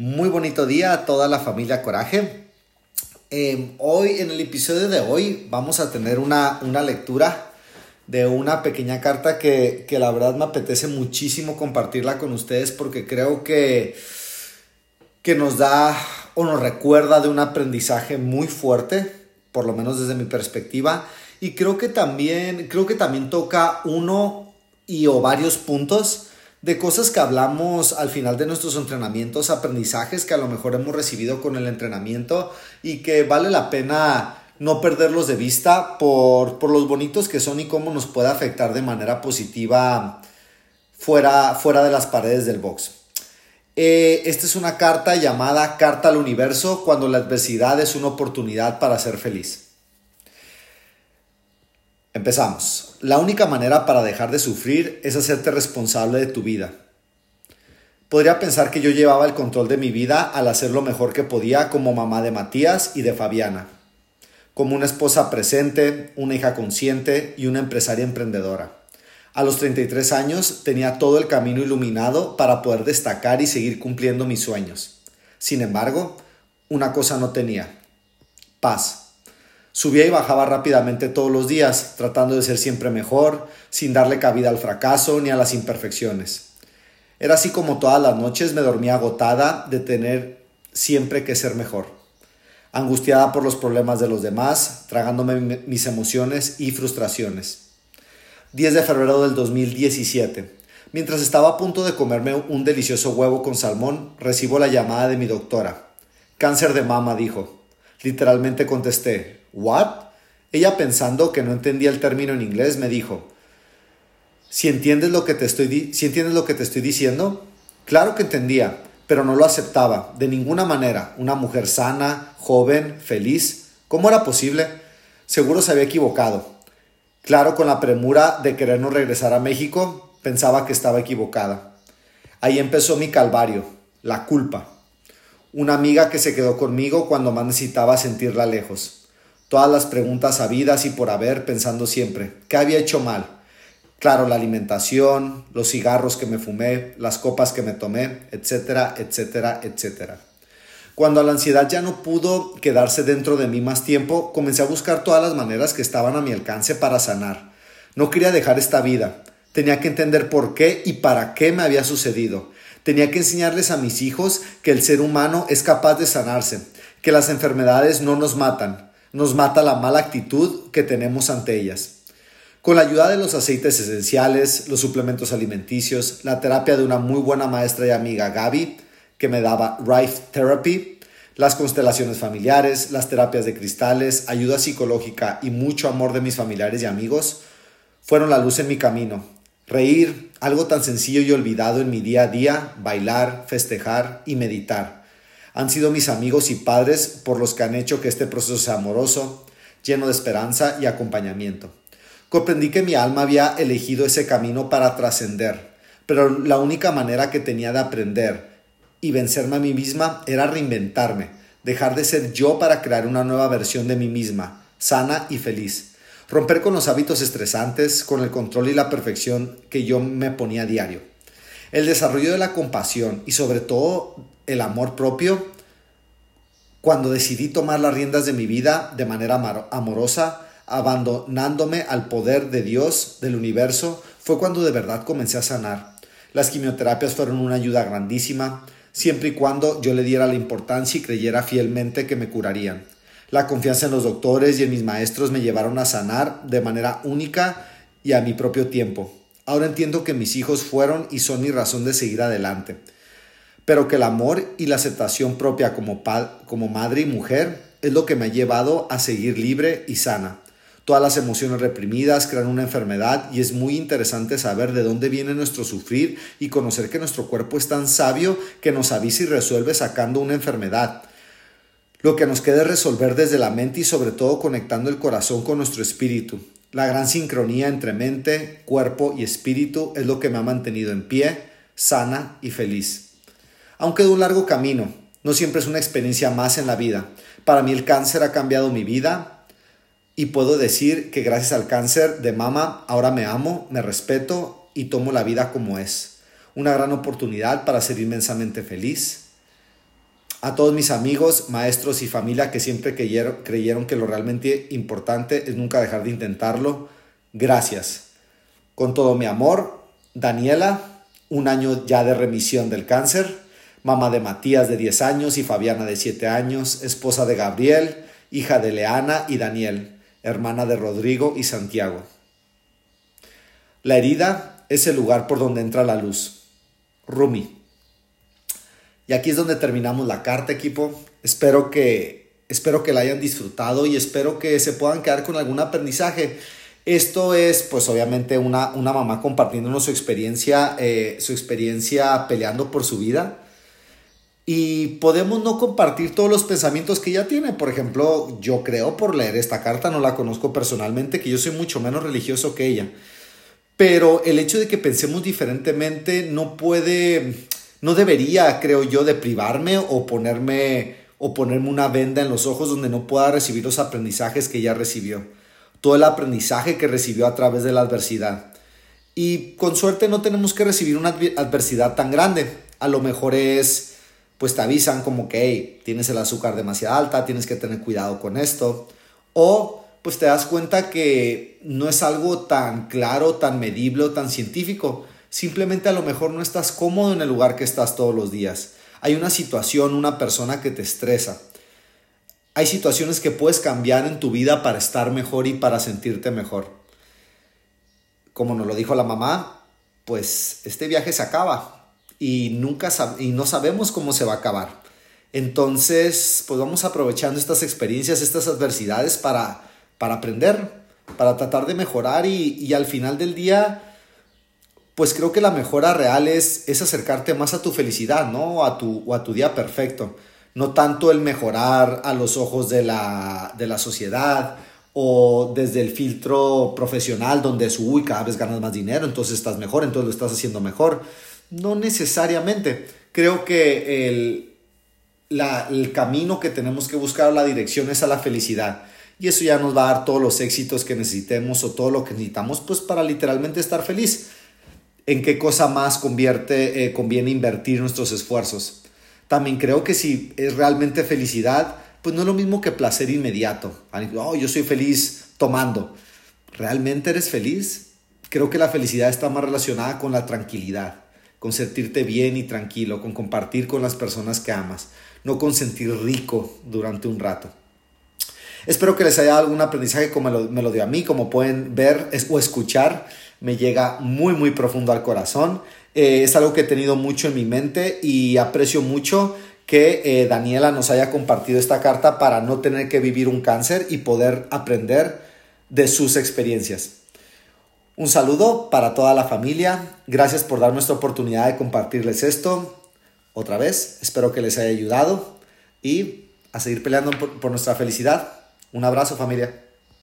Muy bonito día a toda la familia Coraje. Eh, hoy, en el episodio de hoy, vamos a tener una, una lectura de una pequeña carta que, que, la verdad me apetece muchísimo compartirla con ustedes porque creo que, que nos da o nos recuerda de un aprendizaje muy fuerte, por lo menos desde mi perspectiva, y creo que también, creo que también toca uno y o varios puntos de cosas que hablamos al final de nuestros entrenamientos, aprendizajes que a lo mejor hemos recibido con el entrenamiento y que vale la pena no perderlos de vista por, los bonitos que son y cómo nos puede afectar de manera positiva fuera, fuera de las paredes del box. Eh, esta es una carta llamada Carta al Universo cuando la adversidad es una oportunidad para ser feliz. Empezamos. La única manera para dejar de sufrir es hacerte responsable de tu vida. Podría pensar que yo llevaba el control de mi vida al hacer lo mejor que podía como mamá de Matías y de Fabiana, como una esposa presente, una hija consciente y una empresaria emprendedora. A los 33 años tenía todo el camino iluminado para poder destacar y seguir cumpliendo mis sueños. Sin embargo, una cosa no tenía, paz. Subía y bajaba rápidamente todos los días, tratando de ser siempre mejor, sin darle cabida al fracaso ni a las imperfecciones. Era así como todas las noches me dormía agotada de tener siempre que ser mejor, angustiada por los problemas de los demás, tragándome mis emociones y frustraciones. 10 de febrero del 2017. Mientras estaba a punto de comerme un delicioso huevo con salmón, recibo la llamada de mi doctora. Cáncer de mama, dijo. Literalmente contesté, ¿What? Ella pensando que no entendía el término en inglés me dijo, si entiendes lo que te estoy, si entiendes lo que te estoy diciendo, claro que entendía, pero no lo aceptaba de ninguna manera. Una mujer sana, joven, feliz, ¿cómo era posible? Seguro se había equivocado. Claro, con la premura de querernos regresar a México, pensaba que estaba equivocada. Ahí empezó mi calvario, la culpa. Una amiga que se quedó conmigo cuando más necesitaba sentirla lejos todas las preguntas habidas y por haber, pensando siempre, ¿qué había hecho mal? Claro, la alimentación, los cigarros que me fumé, las copas que me tomé, etcétera, etcétera, etcétera. Cuando la ansiedad ya no pudo quedarse dentro de mí más tiempo, comencé a buscar todas las maneras que estaban a mi alcance para sanar. No quería dejar esta vida. Tenía que entender por qué y para qué me había sucedido. Tenía que enseñarles a mis hijos que el ser humano es capaz de sanarse, que las enfermedades no nos matan, nos mata la mala actitud que tenemos ante ellas. Con la ayuda de los aceites esenciales, los suplementos alimenticios, la terapia de una muy buena maestra y amiga Gaby, que me daba Rife Therapy, las constelaciones familiares, las terapias de cristales, ayuda psicológica y mucho amor de mis familiares y amigos, fueron la luz en mi camino. Reír, algo tan sencillo y olvidado en mi día a día, bailar, festejar y meditar han sido mis amigos y padres por los que han hecho que este proceso sea amoroso, lleno de esperanza y acompañamiento. Comprendí que mi alma había elegido ese camino para trascender, pero la única manera que tenía de aprender y vencerme a mí misma era reinventarme, dejar de ser yo para crear una nueva versión de mí misma, sana y feliz. Romper con los hábitos estresantes, con el control y la perfección que yo me ponía a diario. El desarrollo de la compasión y sobre todo el amor propio cuando decidí tomar las riendas de mi vida de manera amorosa, abandonándome al poder de Dios, del universo, fue cuando de verdad comencé a sanar. Las quimioterapias fueron una ayuda grandísima, siempre y cuando yo le diera la importancia y creyera fielmente que me curarían. La confianza en los doctores y en mis maestros me llevaron a sanar de manera única y a mi propio tiempo. Ahora entiendo que mis hijos fueron y son mi razón de seguir adelante pero que el amor y la aceptación propia como, como madre y mujer es lo que me ha llevado a seguir libre y sana. Todas las emociones reprimidas crean una enfermedad y es muy interesante saber de dónde viene nuestro sufrir y conocer que nuestro cuerpo es tan sabio que nos avisa y resuelve sacando una enfermedad. Lo que nos queda es resolver desde la mente y sobre todo conectando el corazón con nuestro espíritu. La gran sincronía entre mente, cuerpo y espíritu es lo que me ha mantenido en pie, sana y feliz aunque de un largo camino. No siempre es una experiencia más en la vida. Para mí el cáncer ha cambiado mi vida y puedo decir que gracias al cáncer de mama ahora me amo, me respeto y tomo la vida como es. Una gran oportunidad para ser inmensamente feliz, a todos mis amigos, maestros y familia que siempre creyeron, creyeron que lo realmente importante es nunca dejar de intentarlo. Gracias. Con todo mi amor, Daniela, un año ya de remisión del cáncer, mamá de Matías de 10 años y Fabiana de 7 años, esposa de Gabriel, hija de Leana y Daniel, hermana de Rodrigo y Santiago. La herida es el lugar por donde entra la luz. Rumi. Y aquí es donde terminamos la carta, equipo. Espero que, espero que la hayan disfrutado y espero que se puedan quedar con algún aprendizaje. Esto es, pues obviamente, una, una mamá compartiéndonos su experiencia, eh, su experiencia peleando por su vida. Y podemos no compartir todos los pensamientos que ella tiene. Por ejemplo, yo creo por leer esta carta, no la conozco personalmente, que yo soy mucho menos religioso que ella. Pero el hecho de que pensemos diferentemente no puede, no debería, creo yo, de privarme o ponerme, o ponerme una venda en los ojos donde no pueda recibir los aprendizajes que ella recibió todo el aprendizaje que recibió a través de la adversidad. Y con suerte no tenemos que recibir una adversidad tan grande. A lo mejor es, pues te avisan como que, tienes el azúcar demasiado alta, tienes que tener cuidado con esto. O pues te das cuenta que no es algo tan claro, tan medible tan científico. Simplemente a lo mejor no estás cómodo en el lugar que estás todos los días. Hay una situación, una persona que te estresa hay situaciones que puedes cambiar en tu vida para estar mejor y para sentirte mejor. Como nos lo dijo la mamá, pues este viaje se acaba y nunca y no sabemos cómo se va a acabar. Entonces, pues vamos aprovechando estas experiencias, estas adversidades para, para aprender, para tratar de mejorar y, y al final del día, pues creo que la mejora real es, es acercarte más a tu felicidad, ¿no? A tu, o a tu día perfecto no tanto el mejorar a los ojos de la, sociedad o desde el filtro profesional donde es, uy, cada vez ganas más dinero, entonces estás mejor, entonces lo estás haciendo mejor. No necesariamente. Creo que el, el camino que tenemos que buscar, la dirección es a la felicidad. Y eso ya nos va a dar todos los éxitos que necesitemos o todo lo que necesitamos pues para literalmente estar feliz. ¿En qué cosa más convierte, eh, conviene invertir nuestros esfuerzos? También creo que si es realmente felicidad, pues no es lo mismo que placer inmediato. Oh, yo soy feliz tomando. ¿Realmente eres feliz? Creo que la felicidad está más relacionada con la tranquilidad, con sentirte bien y tranquilo, con compartir con las personas que amas, no con sentir rico durante un rato. Espero que les haya dado algún aprendizaje como me lo, dio a mí, como pueden ver o escuchar, me llega muy muy profundo al corazón. Eh, es algo que he tenido mucho en mi mente y aprecio mucho que eh, Daniela nos haya compartido esta carta para no tener que vivir un cáncer y poder aprender de sus experiencias. Un saludo para toda la familia. Gracias por darme esta oportunidad de compartirles esto. Otra vez, espero que les haya ayudado y a seguir peleando por nuestra felicidad. Un abrazo familia.